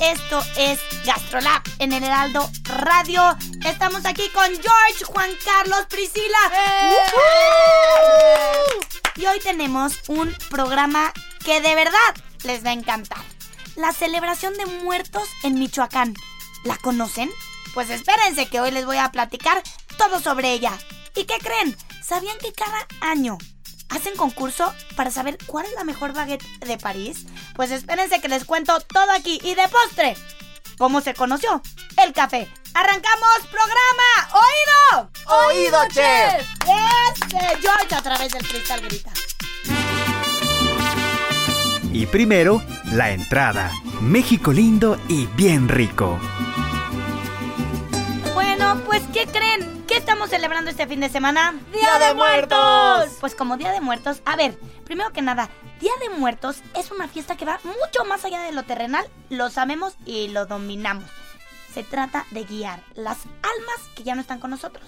Esto es Gastrolab en el Heraldo Radio. Estamos aquí con George, Juan Carlos, Priscila. Y hoy tenemos un programa que de verdad les va a encantar. La celebración de muertos en Michoacán. ¿La conocen? Pues espérense que hoy les voy a platicar todo sobre ella. ¿Y qué creen? ¿Sabían que cada año hacen concurso para saber cuál es la mejor baguette de París? Pues espérense que les cuento todo aquí. Y de postre, ¿cómo se conoció? El café. ¡Arrancamos programa! ¡Oído! ¡Oído, chef! Este George a través del cristal grita. Y primero, la entrada. México lindo y bien rico. Bueno, pues ¿qué creen? ¿Qué estamos celebrando este fin de semana? ¡Día de Muertos! Pues como Día de Muertos, a ver, primero que nada, Día de Muertos es una fiesta que va mucho más allá de lo terrenal, lo sabemos y lo dominamos. Se trata de guiar las almas que ya no están con nosotros,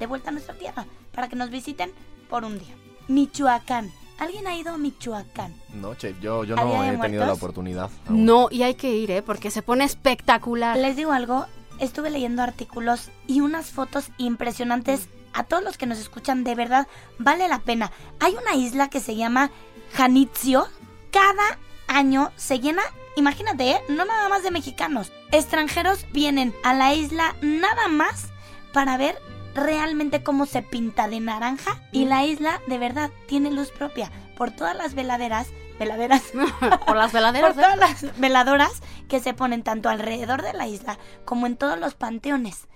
de vuelta a nuestra tierra, para que nos visiten por un día. Michoacán. ¿Alguien ha ido a Michoacán? No, chef, yo, yo ¿A Día no he tenido la oportunidad. aún. No, y hay que ir, ¿eh? Porque se pone espectacular. Les digo algo, estuve leyendo artículos y unas fotos impresionantes. A todos los que nos escuchan, de verdad, vale la pena. Hay una isla que se llama Janitzio. Cada año se llena, imagínate, ¿eh? no nada más de mexicanos. Extranjeros vienen a la isla nada más para ver realmente cómo se pinta de naranja. Y la isla, de verdad, tiene luz propia. Por todas las veladeras, veladeras, Por las veladeras. por todas las veladoras que se ponen tanto alrededor de la isla como en todos los panteones.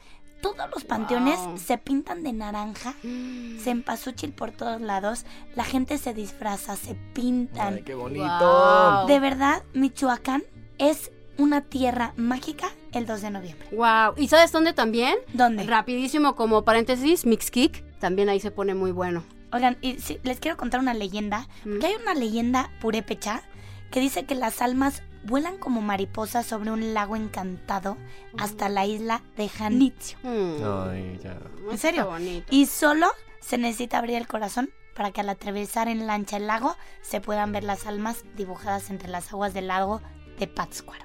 Todos los panteones Wow. se pintan de naranja, se empasúchil por todos lados, la gente se disfraza, se pintan. Ay, qué bonito. Wow. De verdad, Michoacán es una tierra mágica el 2 de noviembre. Wow. ¿Y sabes dónde también? ¿Dónde? Rapidísimo, como paréntesis, Mixkick. También ahí se pone muy bueno. Oigan, y sí, les quiero contar una leyenda, Mm. que hay una leyenda purépecha que dice que las almas vuelan como mariposas sobre un lago encantado hasta la isla de Janitzio. Mm. Ay, ya. ¿En serio? Qué bonito. Y solo se necesita abrir el corazón para que al atravesar en lancha el lago se puedan ver las almas dibujadas entre las aguas del lago de Pátzcuaro.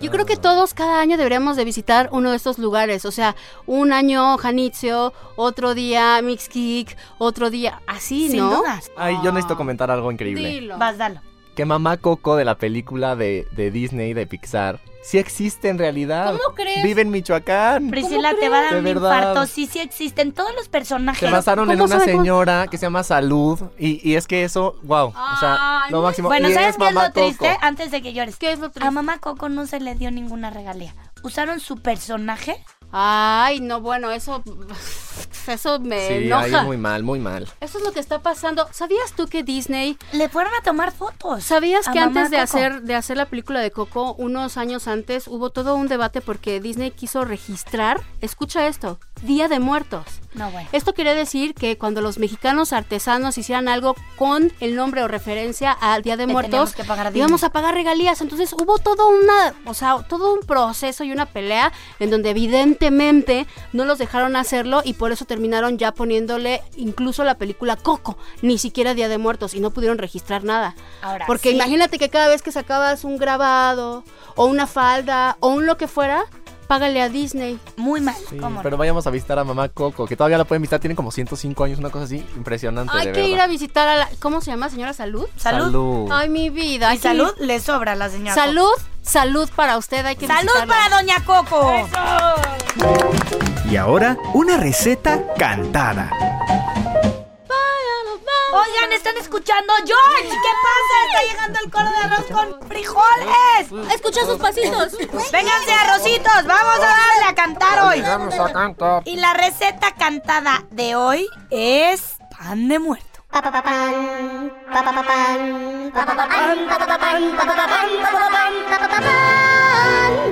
Yo creo que todos cada año deberíamos de visitar uno de estos lugares. O sea, un año Janitzio, otro día Mixkick, otro día así, Sin ¿no? dudas. Ay, yo necesito comentar algo increíble. Dilo. Vas, dalo. Que mamá Coco de la película de, de Disney, de Pixar, sí existe en realidad. ¿Cómo crees? Vive en Michoacán. Priscila, te va a dar un verdad. infarto. Sí, sí existen todos los personajes. Se basaron en ¿Cómo una señora que se llama Salud. Y, y es que eso, wow. o sea, Ay, lo máximo. Bueno, Y ¿sabes qué es lo triste? Coco. Antes de que llores. ¿Qué es lo A triste? mamá Coco no se le dio ninguna regalía. Usaron su personaje. Ay, no, bueno, eso. Eso me Sí, enoja. muy mal, muy mal. Eso es lo que está pasando. ¿Sabías tú que Disney Le fueron a tomar fotos. ¿Sabías que antes de Coco. hacer, de hacer la película de Coco, unos años antes, hubo todo un debate porque Disney quiso registrar, escucha esto, Día de Muertos? No, bueno. Esto quiere decir que cuando los mexicanos artesanos hicieran algo con el nombre o referencia al Día de Le Muertos, que pagar íbamos a pagar regalías. Entonces hubo todo una, o sea, todo un proceso y una pelea en donde evidentemente no los dejaron hacerlo y por eso terminaron ya poniéndole incluso la película Coco, ni siquiera Día de Muertos y no pudieron registrar nada. Ahora, Porque sí. imagínate que cada vez que sacabas un grabado o una falda o un lo que fuera, págale a Disney. Muy mal. Sí, ¿cómo no? pero vayamos a visitar a mamá Coco, que todavía la pueden visitar, tiene como 105 años, una cosa así, impresionante. Hay de que ir a visitar a la... ¿Cómo se llama, señora Salud? Salud. Salud. Ay, mi vida. Y salud ir. le sobra a la señora. Salud, salud para usted. Hay que. Salud visitarla. para Doña Coco. Y ahora, una receta cantada. Oigan, están escuchando George. ¿Qué pasa? Está llegando el coro de arroz con frijoles. Escucha sus pasitos. Vénganse, arrocitos. Vamos a darle a cantar hoy. Vamos a cantar. Y la receta cantada de hoy es pan de muerto. Pan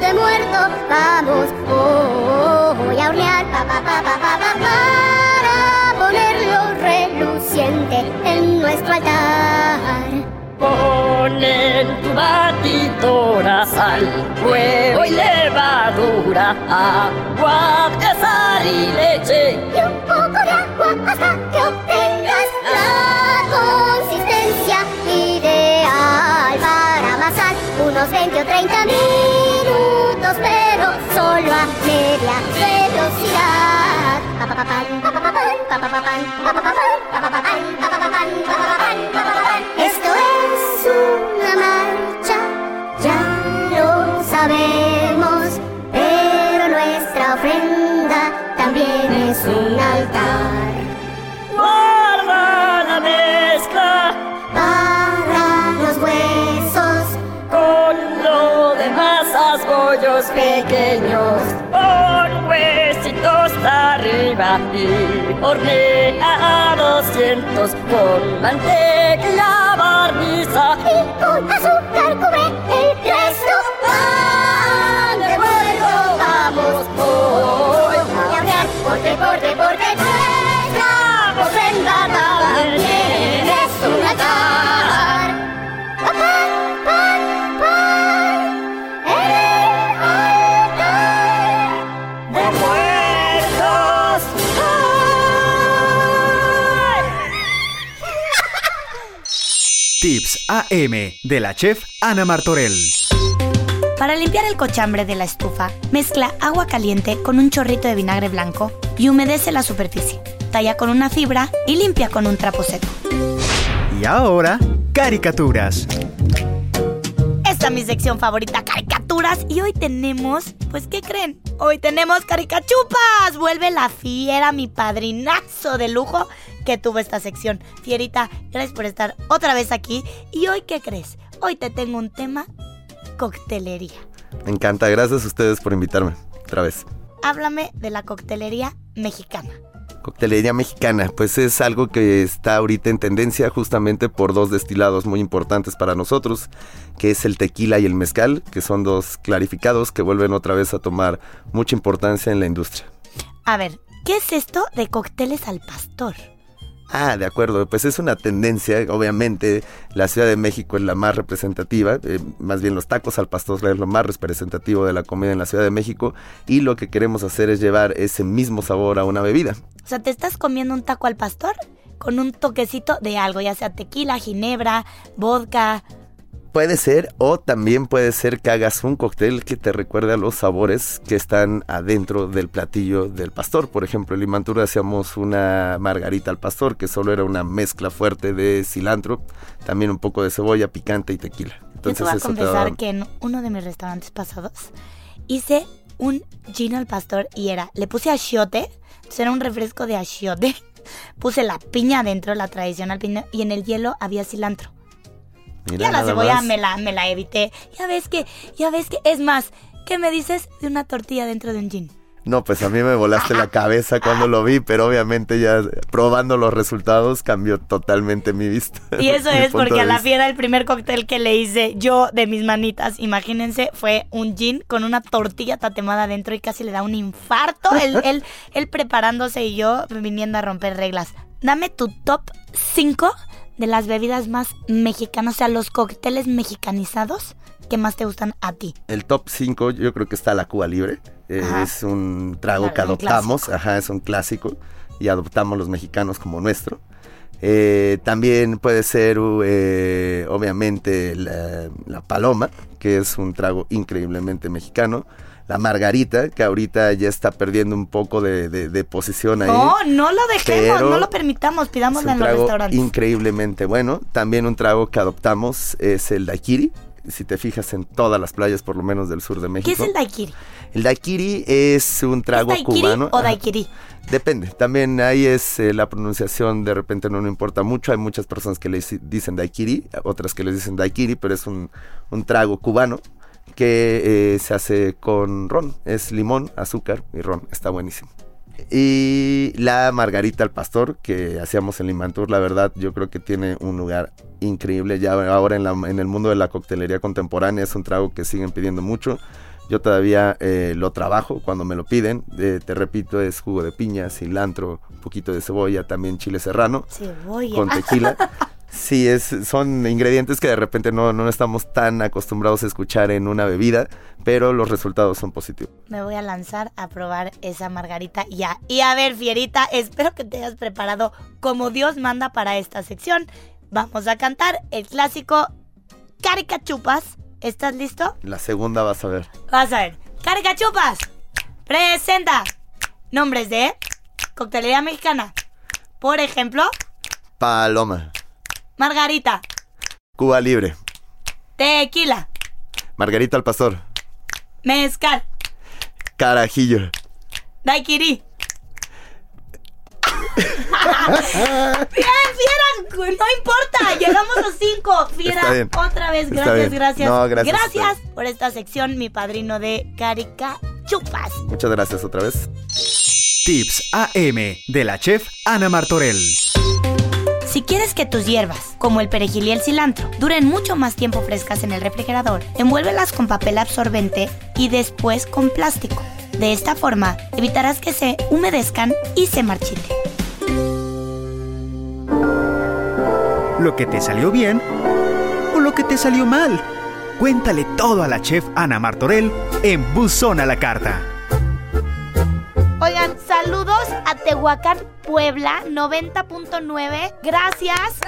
de muerto, vamos hoy a hornear pa, pa, pa, pa, pa, pa, para reluciente en nuestro altar. Pon en tu batidora sal, huevo y levadura, agua, azar y leche. Y un poco de agua hasta que obtengas la consistencia ideal para amasar unos 20 o 30 minutos, pero solo a media velocidad. Pa, pa, pa, pan, y hornea a 200 con mantequilla barniza. y con azúcar Tips AM de la chef Ana Martorell. Para limpiar el cochambre de la estufa, mezcla agua caliente con un chorrito de vinagre blanco y humedece la superficie. Talla con una fibra y limpia con un trapo seco. Y ahora, caricaturas. Esta es mi sección favorita, caricaturas. Y hoy tenemos, pues, ¿qué creen? Hoy tenemos caricachupas. Vuelve la fiera, mi padrinazo de lujo que tuvo esta sección. Fierita, gracias por estar otra vez aquí. Y hoy, ¿qué crees? Hoy te tengo un tema, coctelería. Me encanta, gracias a ustedes por invitarme otra vez. Háblame de la coctelería mexicana. Coctelería mexicana, pues es algo que está ahorita en tendencia justamente por dos destilados muy importantes para nosotros, que es el tequila y el mezcal, que son dos clarificados que vuelven otra vez a tomar mucha importancia en la industria. A ver, ¿qué es esto de cócteles al pastor? Ah, de acuerdo, pues es una tendencia, obviamente la Ciudad de México es la más representativa, eh, más bien los tacos al pastor es lo más representativo de la comida en la Ciudad de México y lo que queremos hacer es llevar ese mismo sabor a una bebida. O sea, ¿te estás comiendo un taco al pastor? Con un toquecito de algo, ya sea tequila, ginebra, vodka. Puede ser, o también puede ser que hagas un cóctel que te recuerde a los sabores que están adentro del platillo del pastor. Por ejemplo, en Limantura hacíamos una margarita al pastor, que solo era una mezcla fuerte de cilantro, también un poco de cebolla, picante y tequila. Yo te voy a confesar da- que en uno de mis restaurantes pasados hice un gin al pastor y era, le puse achiote, entonces era un refresco de achiote, puse la piña adentro, la tradicional piña, y en el hielo había cilantro. Mira, ya la cebolla me la, me la evité. Ya ves que, ya ves que, es más, ¿qué me dices de una tortilla dentro de un gin? No, pues a mí me volaste la cabeza cuando lo vi, pero obviamente ya probando los resultados cambió totalmente mi vista. Y eso es porque a la fiera el primer cóctel que le hice yo de mis manitas, imagínense, fue un gin con una tortilla tatemada adentro y casi le da un infarto. él, él, él preparándose y yo viniendo a romper reglas. Dame tu top 5 de las bebidas más mexicanas, o sea, los cócteles mexicanizados que más te gustan a ti. El top 5 yo creo que está la Cuba Libre. Eh, es un trago Claro, que adoptamos, ajá, es un clásico y adoptamos los mexicanos como nuestro. Eh, también puede ser, eh, obviamente, la, la paloma, que es un trago increíblemente mexicano. La margarita, que ahorita ya está perdiendo un poco de, de- de posición ahí. No, no lo dejemos, no lo permitamos, un en los restaurantes. increíblemente bueno. También un trago que adoptamos es el daiquiri. Si te fijas en todas las playas, por lo menos del sur de México. ¿Qué es el daiquiri? El daiquiri es un trago ¿Es daiquiri cubano. o daiquiri? Depende. También ahí es eh, la pronunciación, de repente no me importa mucho. Hay muchas personas que le dicen daiquiri, otras que les dicen daiquiri, pero es un, un trago cubano que eh, se hace con ron. Es limón, azúcar y ron. Está buenísimo. Y la margarita al pastor que hacíamos en Limantur, la verdad, yo creo que tiene un lugar increíble. Ya ahora en, la- en el mundo de la coctelería contemporánea es un trago que siguen pidiendo mucho. Yo todavía eh, lo trabajo cuando me lo piden. Eh, te repito, es jugo de piña, cilantro, un poquito de cebolla, también chile serrano Cebolla. con tequila. Sí, es, son ingredientes que de repente no, no estamos tan acostumbrados a escuchar en una bebida, pero los resultados son positivos. Me voy a lanzar a probar esa margarita ya. Y a ver, Fierita, espero que te hayas preparado como Dios manda para esta sección. Vamos a cantar el clásico Caricachupas. ¿Estás listo? La segunda vas a ver. Vas a ver. Caricachupas. Presenta nombres de coctelería mexicana. Por ejemplo, Paloma, Margarita, Cuba Libre, Tequila, Margarita al Pastor, Mezcal, Carajillo, Daiquiri. Bien, Fiera, no importa, llegamos a cinco. Fiera, otra vez, gracias, gracias. No, gracias Gracias por esta sección, mi padrino de Carica Chupas. Muchas gracias otra vez. Tips AM de la chef Ana Martorell. Si quieres que tus hierbas, como el perejil y el cilantro, duren mucho más tiempo frescas en el refrigerador, envuélvelas con papel absorbente y después con plástico. De esta forma, evitarás que se humedezcan y se marchiten. Lo que te salió bien o lo que te salió mal. Cuéntale todo a la chef Ana Martorell en Buzón a la Carta. Oigan, saludos a Tehuacán, Puebla, 90.9. Gracias.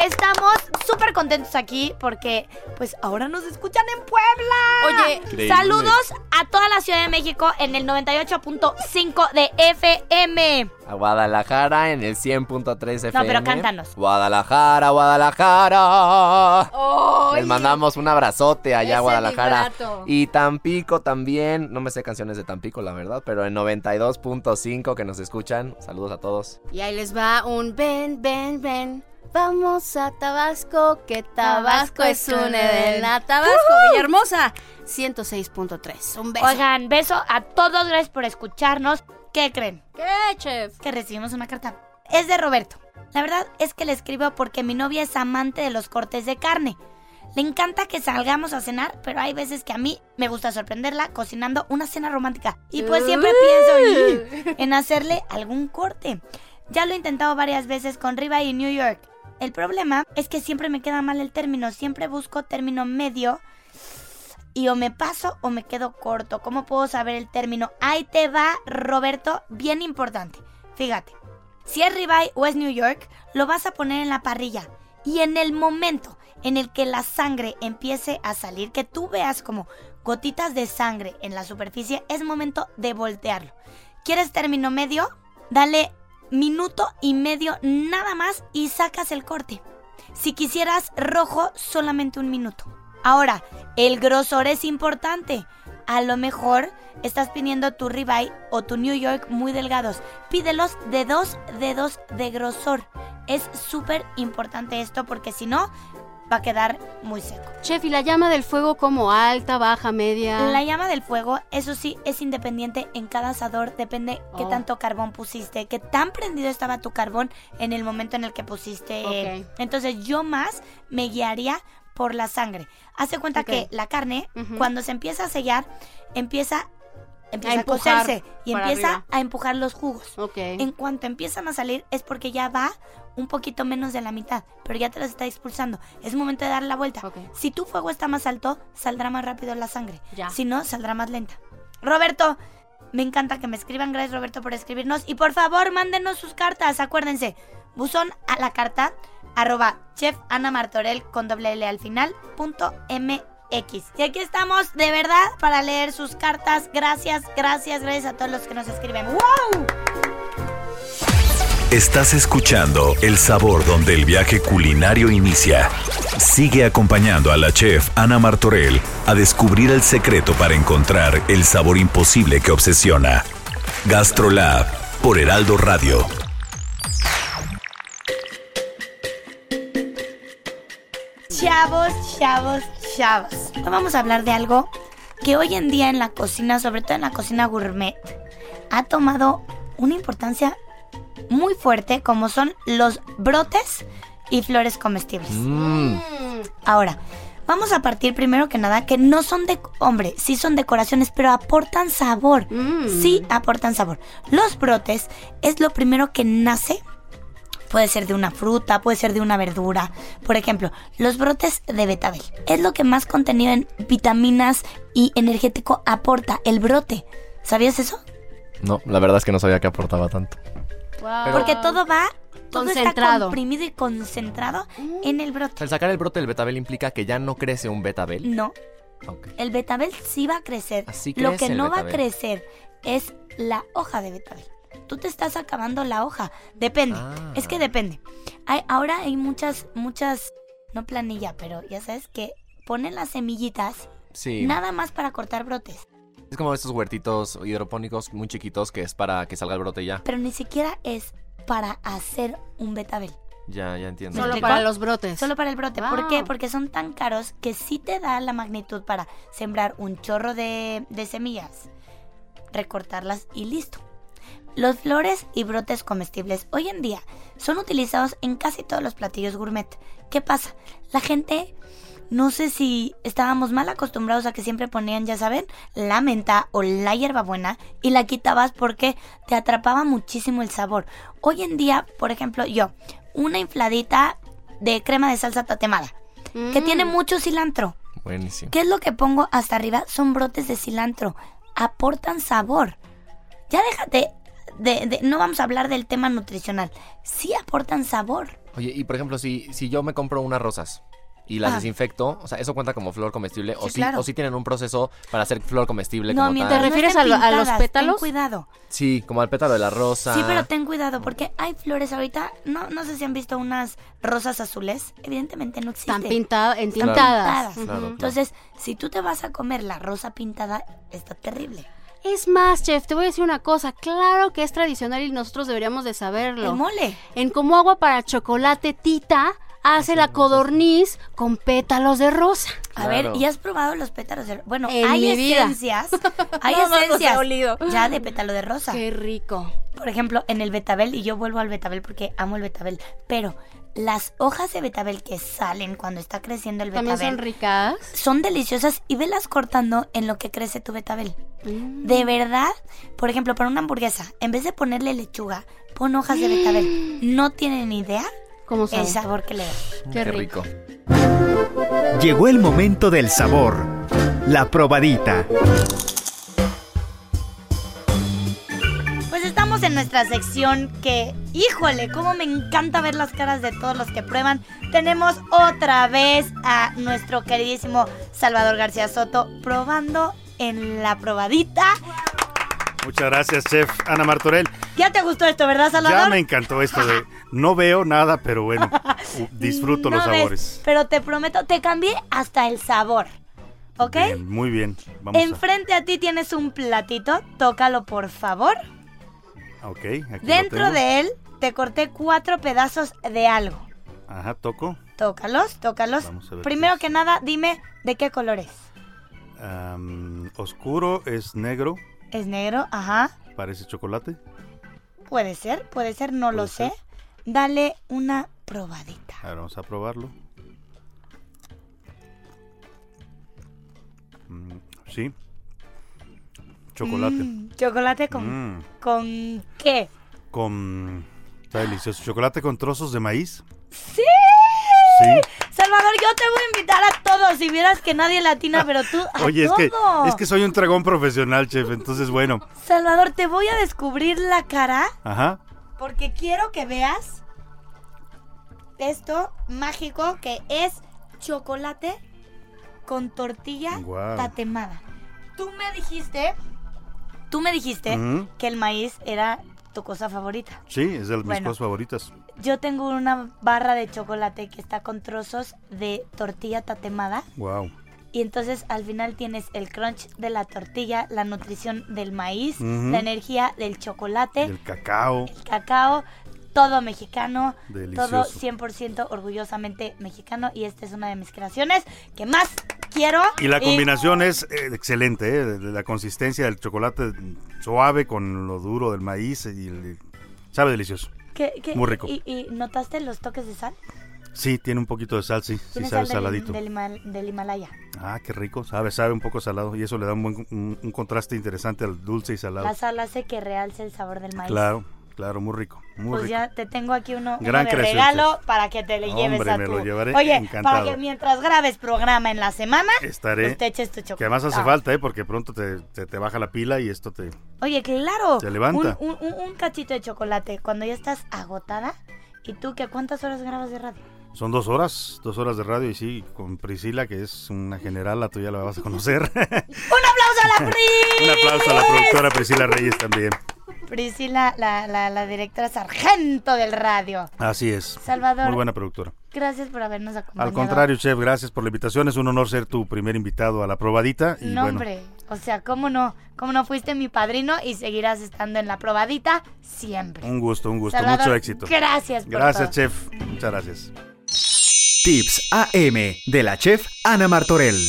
Estamos súper contentos aquí porque, pues, ahora nos escuchan en Puebla. Oye, Increíble. saludos a toda la Ciudad de México en el 98.5 de FM. A Guadalajara en el 100.3 FM. pero cántanos. Guadalajara, Guadalajara. Les mandamos un abrazote allá a Guadalajara. Y Tampico también. No me sé canciones de Tampico, la verdad, pero en 92.5 que nos escuchan. Saludos a todos. Y ahí les va un ven, ven, ven. Vamos a Tabasco, que Tabasco es una edena. Tabasco, Villahermosa, 106.3. Un beso. Oigan, beso a todos, gracias por escucharnos. ¿Qué creen? ¿Qué, chef? Que recibimos una carta. Es de Roberto. La verdad es que le escribo porque mi novia es amante de los cortes de carne. Le encanta que salgamos a cenar, pero hay veces que a mí me gusta sorprenderla cocinando una cena romántica. Y pues siempre pienso en hacerle algún corte. Ya lo he intentado varias veces con Riva y New York. El problema es que siempre me queda mal el término. Siempre busco término medio y o me paso o me quedo corto. ¿Cómo puedo saber el término? Ahí te va, Roberto, bien importante. Fíjate, si es ribeye o es New York, lo vas a poner en la parrilla. Y en el momento en el que la sangre empiece a salir, que tú veas como gotitas de sangre en la superficie, es momento de voltearlo. ¿Quieres término medio? Dale minuto y medio nada más y sacas el corte. Si quisieras rojo, solamente un minuto. Ahora, el grosor es importante. A lo mejor estás pidiendo tu ribeye o tu New York muy delgados. Pídelos de dos dedos de grosor. Es súper importante esto porque si no, va a quedar muy seco. Chef, ¿y la llama del fuego como alta, baja, media? La llama del fuego, eso sí, es independiente en cada asador. Depende qué Oh. tanto carbón pusiste, qué tan prendido estaba tu carbón en el momento en el que pusiste. Entonces yo más me guiaría por la sangre. Hace cuenta que la carne, cuando se empieza a sellar, empieza, empieza a, empujar cocerse y empieza arriba. a empujar los jugos. En cuanto empiezan a salir es porque ya va un poquito menos de la mitad, pero ya te las está expulsando. Es momento de dar la vuelta. Si tu fuego está más alto, saldrá más rápido la sangre. Ya. Si no, saldrá más lenta. Roberto, Me encanta que me escriban. Gracias Roberto por escribirnos. Y por favor, mándenos sus cartas. Acuérdense, buzón a la carta arroba chef Ana Martorell con doble L al final punto MX. Y aquí estamos de verdad para leer sus cartas. Gracias, gracias, gracias a todos los que nos escriben. ¡Wow! Estás escuchando El Sabor donde el viaje culinario inicia. Sigue acompañando a la chef Ana Martorell a descubrir el secreto para encontrar el sabor imposible que obsesiona. Gastrolab por Heraldo Radio. Chavos, chavos, chavos. Hoy vamos a hablar de algo que hoy en día en la cocina, sobre todo en la cocina gourmet, ha tomado una importancia muy fuerte como son los brotes y flores comestibles. Mm. Ahora, vamos a partir primero que nada que no son de, hombre, sí son decoraciones, pero aportan sabor. Sí aportan sabor. Los brotes es lo primero que nace. Puede ser de una fruta, puede ser de una verdura. Por ejemplo, los brotes de betabel. Es lo que más contenido en vitaminas y energético aporta el brote. ¿Sabías eso? No, la verdad es que no sabía que aportaba tanto. Wow. Porque todo va, todo está comprimido y concentrado en el brote. El sacar el brote del betabel implica que ya no crece un betabel. No, el betabel sí va a crecer. Así Lo que el no va a crecer es la hoja de betabel. Tú te estás acabando la hoja. Depende. Ah. Es que depende. Hay, ahora hay muchas, muchas, no planilla, pero ya sabes que ponen las semillitas Sí. nada más para cortar brotes. Es como estos huertitos hidropónicos muy chiquitos que es para que salga el brote y ya. Pero ni siquiera es para hacer un betabel. Ya, ya entiendo. ¿Me Solo para los brotes. Solo para el brote. ¿Por qué? Porque son tan caros que sí te da la magnitud para sembrar un chorro de, de semillas, recortarlas y listo. Los flores y brotes comestibles hoy en día son utilizados en casi todos los platillos gourmet. ¿Qué pasa? La gente, no sé si estábamos mal acostumbrados a que siempre ponían, ya saben, la menta o la hierbabuena y la quitabas porque te atrapaba muchísimo el sabor. Hoy en día, por ejemplo, yo, una infladita de crema de salsa tatemada que Mm. tiene mucho cilantro. Buenísimo. ¿Qué es lo que pongo hasta arriba? Son brotes de cilantro. Aportan sabor. Ya déjate de, de- no vamos a hablar del tema nutricional. Sí aportan sabor. Oye, y por ejemplo, si, si yo me compro unas rosas y las Ah. desinfecto, o sea, ¿eso cuenta como flor comestible? o Sí, claro. o si tienen un proceso para hacer flor comestible No, como mientras tal? ¿Te no refieres a lo- a los pétalos? Ten cuidado. Sí, como al pétalo de la rosa. Sí, pero ten cuidado porque hay flores ahorita. No, no sé si han visto unas rosas azules. Evidentemente no existen. Están pintadas, entintadas. Claro. Entonces, si tú te vas a comer la rosa pintada, está terrible. Es más, chef, te voy a decir una cosa. Claro que es tradicional y nosotros deberíamos de saberlo. El mole. En Como Agua para Chocolate, Tita hace la codorniz con pétalos de rosa. A Claro. ver, ¿y has probado los pétalos de Bueno, En hay esencias. hay esencias olido. ya de pétalo de rosa. Qué rico. Por ejemplo, en el betabel, y yo vuelvo al betabel porque amo el betabel, pero las hojas de betabel que salen cuando está creciendo el También betabel son ricas. son deliciosas y velas cortando en lo que crece tu betabel. Mm. De verdad, por ejemplo, para una hamburguesa, en vez de ponerle lechuga, pon hojas de betabel. No tienen ni idea ¿Cómo sabe? el sabor que le da. Qué Qué rico. rico. Llegó el momento del sabor. La probadita. Pues estamos en nuestra sección que, híjole, cómo me encanta ver las caras de todos los que prueban. Tenemos otra vez a nuestro queridísimo Salvador García Soto probando en la probadita. Muchas gracias, chef Ana Martorell. ¿Ya te gustó esto, verdad, Salvador? Ya me encantó esto de no veo nada, pero bueno, disfruto los ves, sabores. pero te prometo, te cambié hasta el sabor. ¿Ok? Bien, muy bien. Vamos Enfrente a ti tienes un platito, tócalo por favor. Ok, aquí lo Dentro tengo. de él te corté cuatro pedazos de algo. Ajá, toco. Tócalos, tócalos. Vamos a ver Primero que nada, dime de qué color es. Oscuro es negro, ¿Es negro? Ajá. parece chocolate. Puede ser, puede ser, no lo sé. Dale una probadita. A ver, vamos a probarlo. Mm, sí. Chocolate. Mm, chocolate con, Mm, con qué? con... Está delicioso. Chocolate con trozos de maíz. ¡Sí! Salvador, yo te voy a invitar a todos. Si vieras que nadie latina, pero tú a Oye, es que, es que soy un dragón profesional, chef, entonces bueno. Salvador, te voy a descubrir la cara Ajá. Porque quiero que veas esto mágico que es chocolate con tortilla tatemada. Tú me dijiste, tú me dijiste que el maíz era tu cosa favorita. Sí, es de mis Bueno. cosas favoritas. Yo tengo una barra de chocolate que está con trozos de tortilla tatemada Wow. Y entonces al final tienes el crunch de la tortilla, la nutrición del maíz, la energía del chocolate, El cacao. el cacao, todo mexicano, Delicioso. todo 100% orgullosamente mexicano y esta es una de mis creaciones que más quiero. Y la combinación es eh, excelente, ¿eh? la consistencia del chocolate suave con lo duro del maíz y el- sabe delicioso. ¿Qué- qué- Muy rico. ¿Y, y notaste los toques de sal? Sí, tiene un poquito de sal, sí, sí sabe sal del, saladito. del del Himalaya. Ah, qué rico, sabe, sabe un poco salado y eso le da un, buen, un, un contraste interesante al dulce y salado. La sal hace que realce el sabor del maíz. Claro, claro, muy rico, muy Pues rico. ya te tengo aquí uno, uno Gran de creación, regalo para que te le lleves a me tu... lo llevaré Oye, encantado. para que mientras grabes programa en la semana, Estaré. pues te eches tu chocolate. Que además hace Ah. falta, ¿eh? Porque pronto te, te, te baja la pila y esto te... Oye, claro. Te levanta. Un- un cachito de chocolate cuando ya estás agotada. ¿Y tú qué cuántas horas grabas de radio? Son dos horas, dos horas de radio y sí, con Priscila, que es una general, tú ya la vas a conocer. ¡Un aplauso a la Pris! Un aplauso a la productora Priscila Reyes también. Priscila, la, la, la directora sargento del radio. Así es. Salvador. Muy buena productora. Gracias por habernos acompañado. Al contrario, chef, gracias por la invitación. Es un honor ser tu primer invitado a la probadita. Y No, bueno, hombre. O sea, ¿cómo no? ¿Cómo no fuiste mi padrino y seguirás estando en la probadita siempre? un gusto, un gusto. Salvador, mucho éxito. gracias por Gracias, todo. chef. Muchas gracias. Tips AM de la chef Ana Martorell.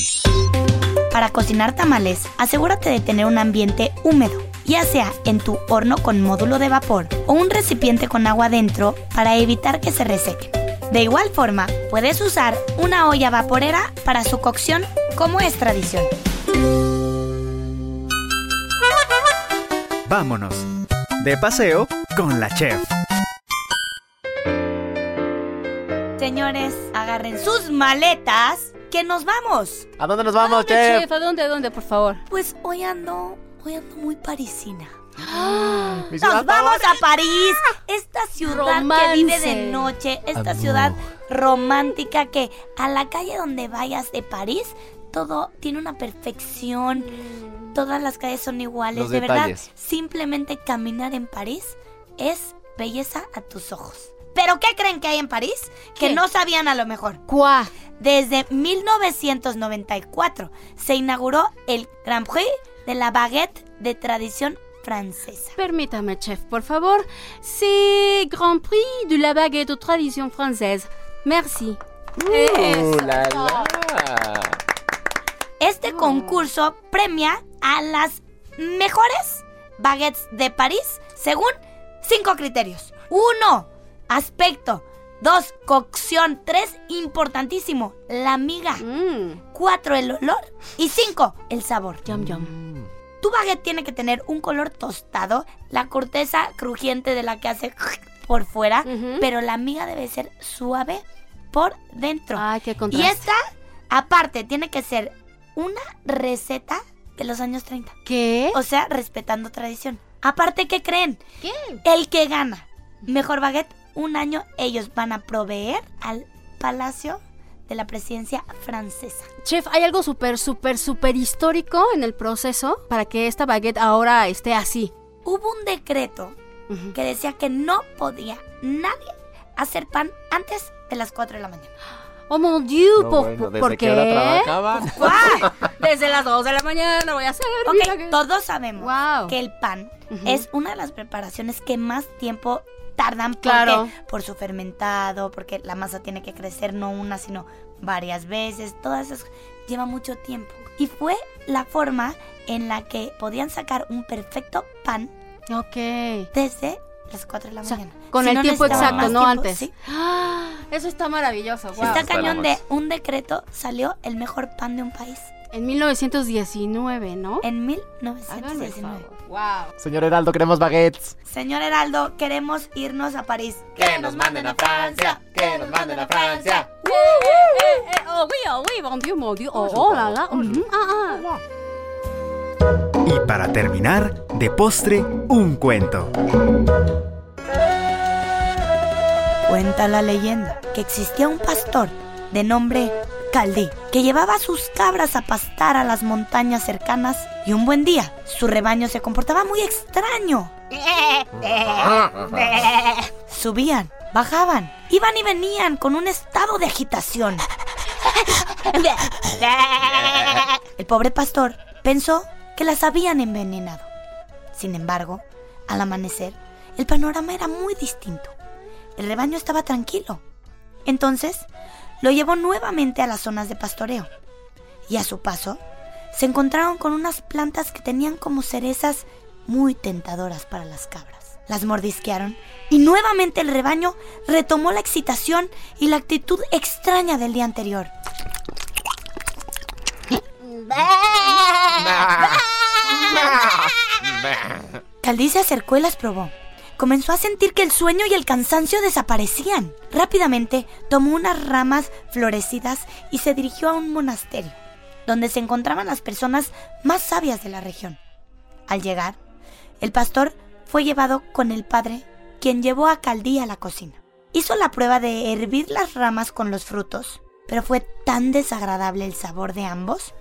Para cocinar tamales, asegúrate de tener un ambiente húmedo, ya sea en tu horno con módulo de vapor o un recipiente con agua dentro para evitar que se resequen. De igual forma, puedes usar una olla vaporera para su cocción como es tradición. Vámonos. De paseo con la chef. Señores, agarren sus maletas que nos vamos. ¿A dónde nos vamos, ¿Dónde, chef? chef? ¿A dónde, a dónde, por favor? Pues hoy ando, hoy ando muy parisina. Nos vamos a París, esta ciudad que vive de noche, esta Amor. ciudad romántica que a la calle donde vayas de París, todo tiene una perfección, todas las calles son iguales, Los de detalles. verdad, simplemente caminar en París es belleza a tus ojos. ¿Pero qué creen que hay en París? Que no sabían a lo mejor. Cuá. Desde 1994 se inauguró el Grand Prix de la baguette de tradición francesa. Permítame, chef, por favor. C'est Grand Prix de la baguette aux traditions françaises. Merci. Uh, la, la. Este concurso premia a las mejores baguettes de París según cinco criterios. Uno, aspecto. Dos, cocción. Tres, importantísimo, la miga. Mm. Cuatro, el olor. Y cinco, el sabor. Yum, yum. Tu baguette tiene que tener un color tostado, la corteza crujiente de la que hace por fuera, pero la miga debe ser suave por dentro. Ay, qué y contraste. esta, aparte, tiene que ser una receta de los años 30. ¿Qué? O sea, respetando tradición. Aparte, ¿qué creen? ¿Qué? El que gana mejor baguette, un año ellos van a proveer al Palacio de la Presidencia Francesa. Chef, ¿hay algo súper, súper, súper histórico en el proceso para que esta baguette ahora esté así? Hubo un decreto que decía que no podía nadie hacer pan antes de las 4 de la mañana. Oh mon dieu, No, ¿por, bueno, por- ¿desde por qué hora qué? trabajaban? ¡Guau! Desde las 2 de la mañana voy a hacer. Que- todos sabemos Wow. que el pan Ujú. es una de las preparaciones que más tiempo tardan porque- Claro. por su fermentado, porque la masa tiene que crecer no una, sino varias veces. Todas esas lleva mucho tiempo. Y fue la forma en la que podían sacar un perfecto pan Ok. desde las 4 de la O sea, mañana. con Si el no tiempo exacto, no tiempo, antes. sí. Ah, Eso está maravilloso. wow. Está cañón de un decreto salió el mejor pan de un país En 1919, ¿no? en Háganme el 1919. Wow. Señor Heraldo, queremos baguettes. Señor Heraldo, queremos irnos a París. Que nos manden a Francia, que nos manden a Francia. Eh, eh, eh, oh, oui, oh, oui, mon Dieu, mon Dieu. Oh, oh, la, la. Mhm, ah, ah. Y para terminar, de postre, un cuento. Cuenta la leyenda que existía un pastor de nombre Caldí que llevaba a sus cabras a pastar a las montañas cercanas y un buen día su rebaño se comportaba muy extraño. Subían, bajaban, iban y venían con un estado de agitación. El pobre pastor pensó que las habían envenenado. Sin embargo, al amanecer, el panorama era muy distinto. El rebaño estaba tranquilo. Entonces, lo llevó nuevamente a las zonas de pastoreo. Y a su paso, se encontraron con unas plantas que tenían como cerezas muy tentadoras para las cabras. Las mordisquearon y nuevamente el rebaño retomó la excitación y la actitud extraña del día anterior. Caldí se acercó y las probó. Comenzó a sentir que el sueño y el cansancio desaparecían. Rápidamente tomó unas ramas florecidas y se dirigió a un monasterio, donde se encontraban las personas más sabias de la región. Al llegar, el pastor fue llevado con el padre, quien llevó a Caldí a la cocina. Hizo la prueba de hervir las ramas con los frutos, pero fue tan desagradable el sabor de ambos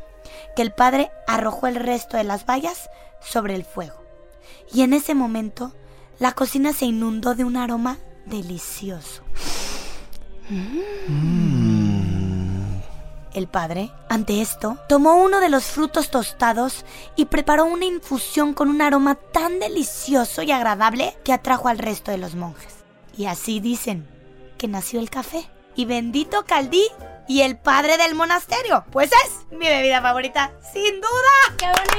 que el padre arrojó el resto de las bayas sobre el fuego. Y en ese momento, la cocina se inundó de un aroma delicioso. El padre, ante esto, tomó uno de los frutos tostados y preparó una infusión con un aroma tan delicioso y agradable que atrajo al resto de los monjes. Y así dicen que nació el café. Y bendito Caldí y el padre del monasterio, pues es mi bebida favorita, sin duda. ¡Qué bonito!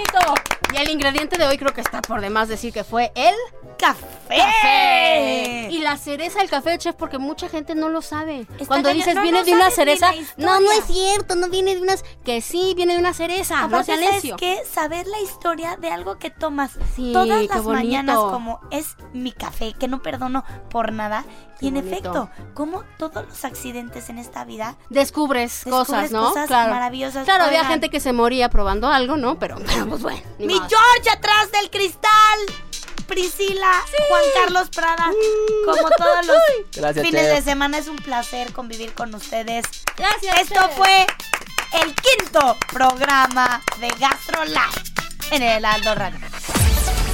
Y el ingrediente de hoy creo que está por demás decir que fue el café. café. Y la cereza del café, chef, porque mucha gente no lo sabe. Cuando cañón. dices No, viene no de una sabes ni cereza, la no, no es cierto, no viene de unas que sí viene de una cereza, no Aparte, sea ¿sabes necio. qué? Saber la historia de algo que tomas Sí, todas qué las bonito. mañanas como es mi café, que no perdono por nada. Qué y en bonito. efecto, como todos los accidentes en esta vida Descubres, Descubres cosas, ¿no? cosas claro. maravillosas. Claro, había gente que se moría probando algo, ¿no? Pero, pero pues bueno. ni Mi. George atrás del cristal. Priscila, Juan Carlos Prada, como todos los Gracias, fines chef. de semana es un placer convivir con ustedes. Gracias. Esto chef. fue el quinto programa de GastroLab en el Aldo Radio.